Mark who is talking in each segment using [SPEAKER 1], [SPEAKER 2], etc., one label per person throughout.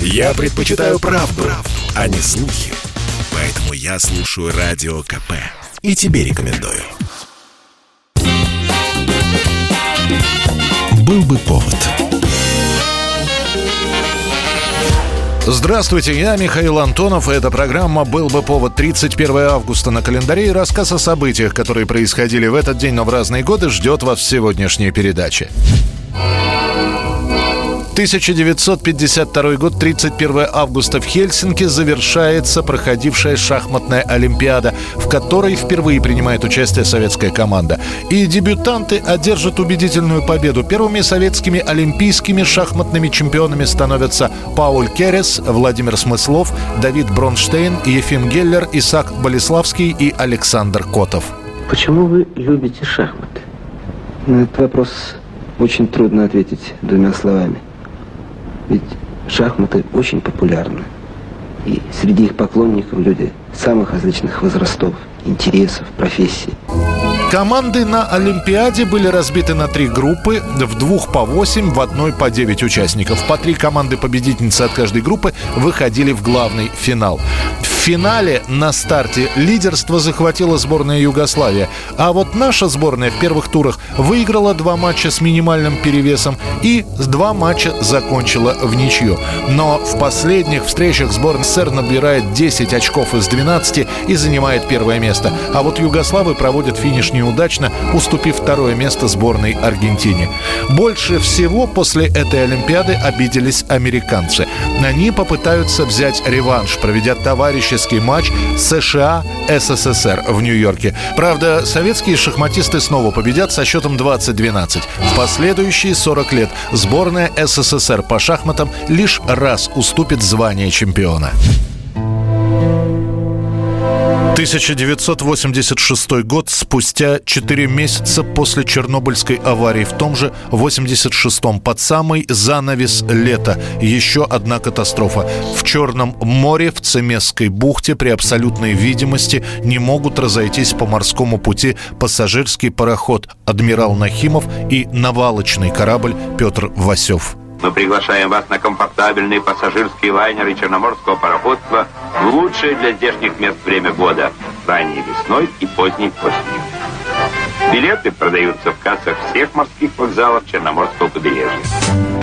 [SPEAKER 1] Я предпочитаю правду, правду, а не слухи. Поэтому я слушаю Радио КП. И тебе рекомендую. Был бы повод.
[SPEAKER 2] Здравствуйте, я Михаил Антонов, и эта программа «Был бы повод» 31 августа на календаре и рассказ о событиях, которые происходили в этот день, но в разные годы, ждет вас в сегодняшней передаче. 1952 год, 31 августа в Хельсинки завершается проходившая шахматная Олимпиада, в которой впервые принимает участие советская команда. И дебютанты одержат убедительную победу. Первыми советскими олимпийскими шахматными чемпионами становятся Пауль Керес, Владимир Смыслов, Давид Бронштейн, Ефим Геллер, Исаак Болеславский и Александр Котов.
[SPEAKER 3] Почему вы любите шахматы?
[SPEAKER 4] На этот вопрос очень трудно ответить двумя словами. Ведь шахматы очень популярны. И среди их поклонников люди самых различных возрастов, интересов, профессий.
[SPEAKER 2] Команды на Олимпиаде были разбиты на три группы, в двух по восемь, в одной по девять участников. По три команды победительницы от каждой группы выходили в главный финал. В финале на старте лидерство захватила сборная Югославия. А вот наша сборная в первых турах выиграла два матча с минимальным перевесом и два матча закончила в ничью. Но в последних встречах сборная СССР набирает 10 очков из 12 и занимает первое место. А вот югославы проводят финиш неудачно, уступив второе место сборной Аргентине. Больше всего после этой Олимпиады обиделись американцы. Они попытаются взять реванш, проведя товарищеский матч США-СССР в Нью-Йорке. Правда, советские шахматисты снова победят со счетом 20-12. В последующие 40 лет сборная СССР по шахматам лишь раз уступит звание чемпиона. 1986 год, спустя 4 месяца после Чернобыльской аварии, в том же 86-м, под самый занавес лета, еще одна катастрофа. В Черном море, в Цемесской бухте, при абсолютной видимости не могут разойтись по морскому пути пассажирский пароход «Адмирал Нахимов» и навалочный корабль «Петр Васев».
[SPEAKER 5] Мы приглашаем вас на комфортабельные пассажирские лайнеры Черноморского пароходства в лучшее для здешних мест время года – ранней весной и поздней осенью. Билеты продаются в кассах всех морских вокзалов Черноморского побережья.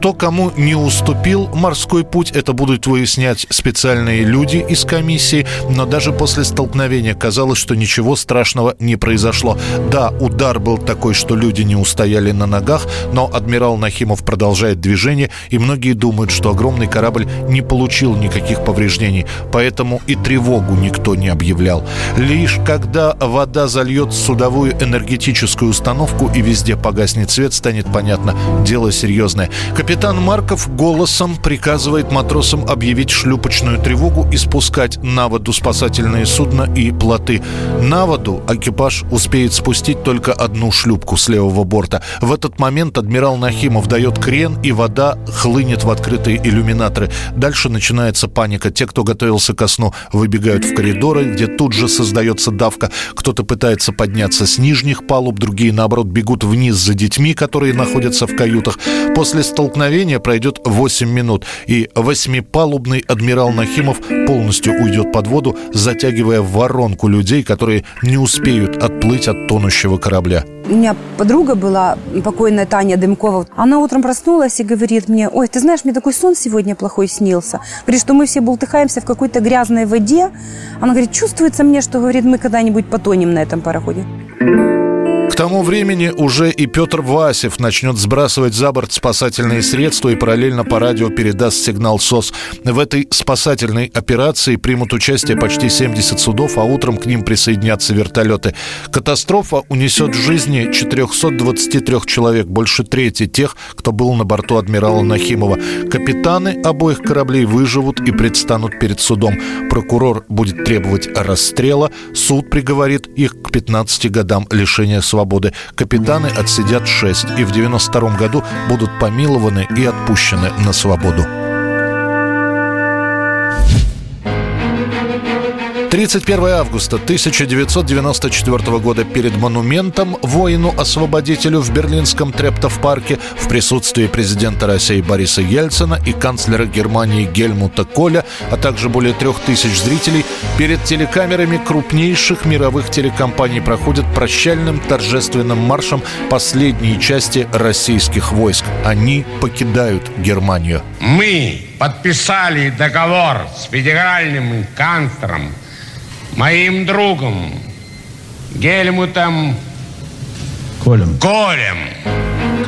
[SPEAKER 2] Кто кому не уступил морской путь, это будут выяснять специальные люди из комиссии. Но даже после столкновения казалось, что ничего страшного не произошло. Да, удар был такой, что люди не устояли на ногах, но адмирал Нахимов продолжает движение, и многие думают, что огромный корабль не получил никаких повреждений, поэтому и тревогу никто не объявлял. Лишь когда вода зальет судовую энергетическую установку и везде погаснет свет, станет понятно, дело серьезное. Марков голосом приказывает матросам объявить шлюпочную тревогу и спускать на воду спасательные судна и плоты. На воду экипаж успеет спустить только одну шлюпку с левого борта. В этот момент адмирал Нахимов дает крен, и вода хлынет в открытые иллюминаторы. Дальше начинается паника. Те, кто готовился ко сну, выбегают в коридоры, где тут же создается давка. Кто-то пытается подняться с нижних палуб, другие, наоборот, бегут вниз за детьми, которые находятся в каютах. После столкновения столкновение пройдет 8 минут, и восьмипалубный адмирал Нахимов полностью уйдет под воду, затягивая в воронку людей, которые не успеют отплыть от тонущего корабля.
[SPEAKER 6] У меня подруга была, покойная Таня Дымкова. Она утром проснулась и говорит мне, ой, ты знаешь, мне такой сон сегодня плохой снился. Говорит, что мы все бултыхаемся в какой-то грязной воде. Она говорит, чувствуется мне, что, говорит, мы когда-нибудь потонем на этом пароходе.
[SPEAKER 2] Тому времени уже и Петр Васев начнет сбрасывать за борт спасательные средства и параллельно по радио передаст сигнал СОС. В этой спасательной операции примут участие почти 70 судов, а утром к ним присоединятся вертолеты. Катастрофа унесет жизни 423 человек, больше трети тех, кто был на борту адмирала Нахимова. Капитаны обоих кораблей выживут и предстанут перед судом. Прокурор будет требовать расстрела, суд приговорит их к 15 годам лишения свободы свободы. Капитаны отсидят 6 и в 92 году будут помилованы и отпущены на свободу. 31 августа 1994 года перед монументом воину-освободителю в берлинском Трептов-парке в присутствии президента России Бориса Ельцина и канцлера Германии Гельмута Коля, а также более трех тысяч зрителей, перед телекамерами крупнейших мировых телекомпаний проходят прощальным торжественным маршем последние части российских войск. Они покидают Германию.
[SPEAKER 7] Мы подписали договор с федеральным канцлером моим другом Гельмутом
[SPEAKER 8] Колем.
[SPEAKER 7] Колем.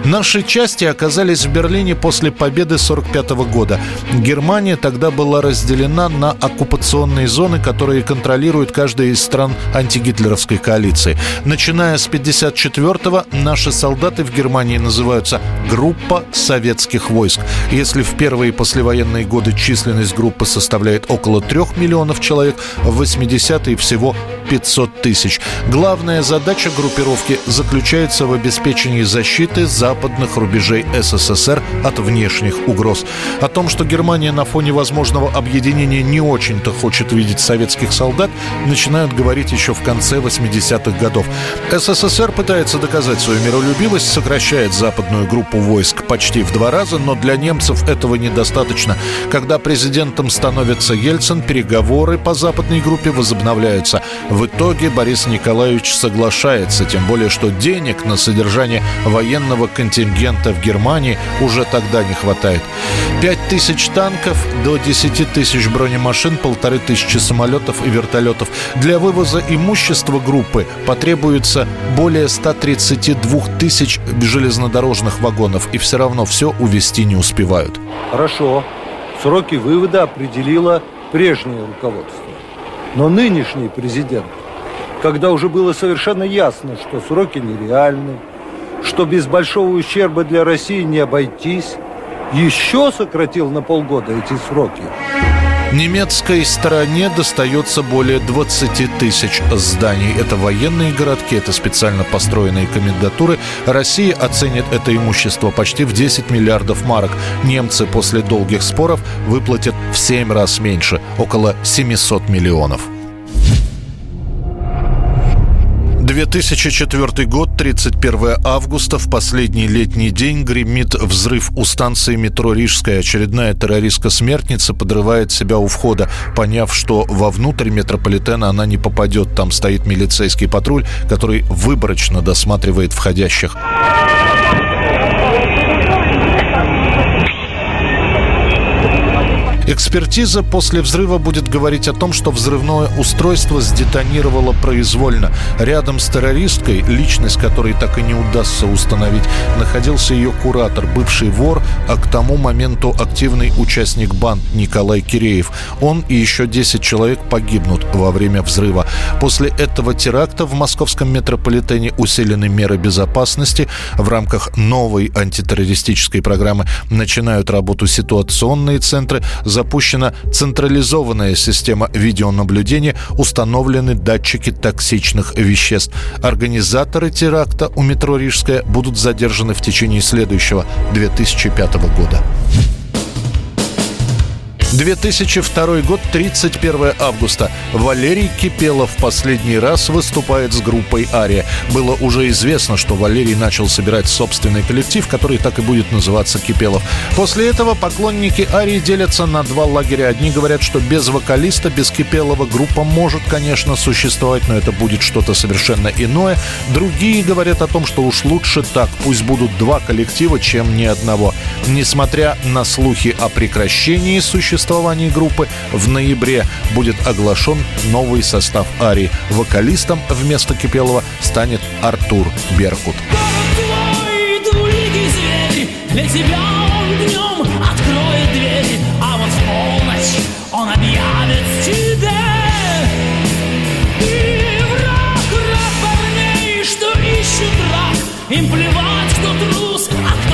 [SPEAKER 2] Наши части оказались в Берлине после победы 1945 года. Германия тогда была разделена на оккупационные зоны, которые контролирует каждая из стран антигитлеровской коалиции. Начиная с 1954-го наши солдаты в Германии называются «Группа советских войск». Если в первые послевоенные годы численность группы составляет около 3 миллионов человек, в 80-е всего 500 тысяч. Главная задача группировки заключается в обеспечении защиты западных рубежей СССР от внешних угроз. О том, что Германия на фоне возможного объединения не очень-то хочет видеть советских солдат, начинают говорить еще в конце 80-х годов. СССР пытается доказать свою миролюбивость, сокращает западную группу войск почти в два раза, но для немцев этого недостаточно. Когда президентом становится Ельцин, переговоры по западной группе возобновляются. В итоге Борис Николаевич соглашается, тем более, что денег на содержание военного контингента в Германии уже тогда не хватает. 5 тысяч танков, до 10 тысяч бронемашин, полторы тысячи самолетов и вертолетов. Для вывоза имущества группы потребуется более 132 тысяч железнодорожных вагонов, и все равно все увезти не успевают.
[SPEAKER 9] Хорошо. Сроки вывода определило прежнее руководство. Но нынешний президент, когда уже было совершенно ясно, что сроки нереальны, что без большого ущерба для России не обойтись, еще сократил на полгода эти сроки.
[SPEAKER 2] Немецкой стороне достается более 20 тысяч зданий. Это военные городки, это специально построенные комендатуры. Россия оценит это имущество почти в 10 миллиардов марок. Немцы после долгих споров выплатят в 7 раз меньше, около 700 миллионов. 2004 год, 31 августа, в последний летний день гремит взрыв у станции метро Рижская. Очередная террористка-смертница подрывает себя у входа, поняв, что вовнутрь метрополитена она не попадет. Там стоит милицейский патруль, который выборочно досматривает входящих. Экспертиза после взрыва будет говорить о том, что взрывное устройство сдетонировало произвольно. Рядом с террористкой, личность которой так и не удастся установить, находился ее куратор, бывший вор, а к тому моменту активный участник банд Николай Киреев. Он и еще 10 человек погибнут во время взрыва. После этого теракта в московском метрополитене усилены меры безопасности. В рамках новой антитеррористической программы начинают работу ситуационные центры, запущена централизованная система видеонаблюдения, установлены датчики токсичных веществ. Организаторы теракта у метро Рижская будут задержаны в течение следующего 2005 года. 2002 год, 31 августа. Валерий Кипелов последний раз выступает с группой «Ария». Было уже известно, что Валерий начал собирать собственный коллектив, который так и будет называться «Кипелов». После этого поклонники «Арии» делятся на два лагеря. Одни говорят, что без вокалиста, без Кипелова группа может, конечно, существовать, но это будет что-то совершенно иное. Другие говорят о том, что уж лучше так, пусть будут два коллектива, чем ни одного. Несмотря на слухи о прекращении существования существовании группы в ноябре будет оглашен новый состав Ари. Вокалистом вместо Кипелова станет Артур Беркут. Для тебя он днем откроет дверь, а вот в полночь он объявит тебе. И враг, враг парней, что ищут рак, им плевать, кто трус, а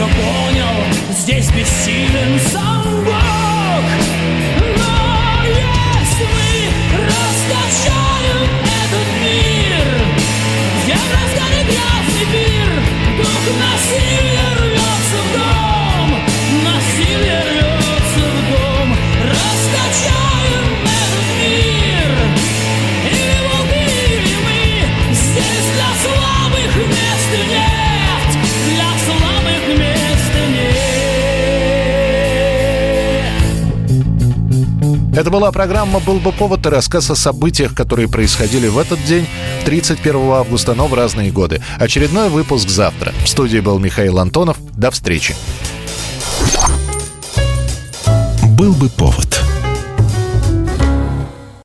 [SPEAKER 10] все понял, здесь бессилен сам Бог.
[SPEAKER 2] Это была программа «Был бы повод» и рассказ о событиях, которые происходили в этот день, 31 августа, но в разные годы. Очередной выпуск завтра. В студии был Михаил Антонов. До встречи.
[SPEAKER 1] «Был бы повод»